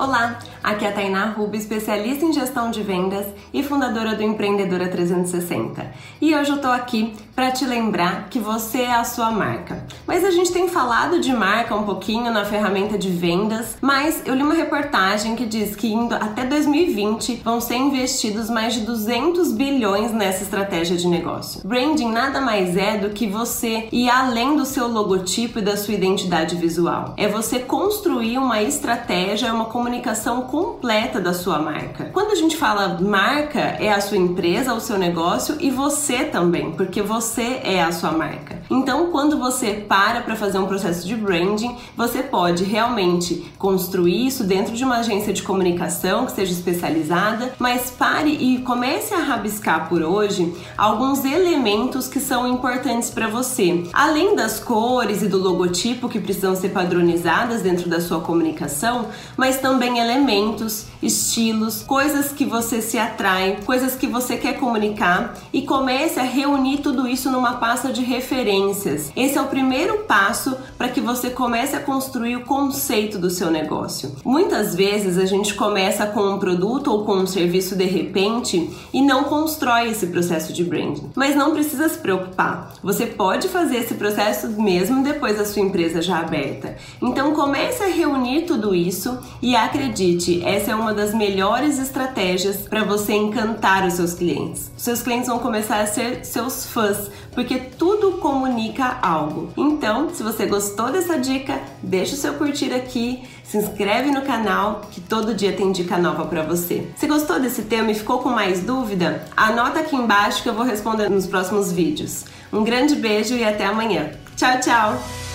Olá, aqui é a Tainá Rubi, especialista em gestão de vendas e fundadora do Empreendedora 360. E hoje eu tô aqui para te lembrar que você é a sua marca. Mas a gente tem falado de marca um pouquinho na ferramenta de vendas, mas eu li uma reportagem que diz que indo até 2020 vão ser investidos mais de 200 bilhões nessa estratégia de negócio. Branding nada mais é do que você ir além do seu logotipo e da sua identidade visual. É você construir uma estratégia, uma comunicação completa da sua marca. Quando a gente fala marca, é a sua empresa, o seu negócio e você também, porque você é a sua marca. Então, quando você para para fazer um processo de branding, você pode realmente construir isso dentro de uma agência de comunicação que seja especializada, mas pare e comece a rabiscar por hoje alguns elementos que são importantes para você. Além das cores e do logotipo que precisam ser padronizadas dentro da sua comunicação, mas também elementos, estilos, coisas que você se atrai, coisas que você quer comunicar e comece a reunir tudo isso numa pasta de Esse é o primeiro passo para que você comece a construir o conceito do seu negócio. Muitas vezes a gente começa com um produto ou com um serviço de repente e não constrói esse processo de branding. Mas não precisa se preocupar. Você pode fazer esse processo mesmo depois da sua empresa já aberta. Então comece a reunir tudo isso e acredite, essa é uma das melhores estratégias para você encantar os seus clientes. seus clientes vão começar a ser seus fãs, porque tudo comunica algo. Então, se você gostou dessa dica, deixa o seu curtir aqui, se inscreve no canal que todo dia tem dica nova para você. Se gostou desse tema e ficou com mais dúvida, anota aqui embaixo que eu vou responder nos próximos vídeos. Um grande beijo e até amanhã. Tchau, tchau!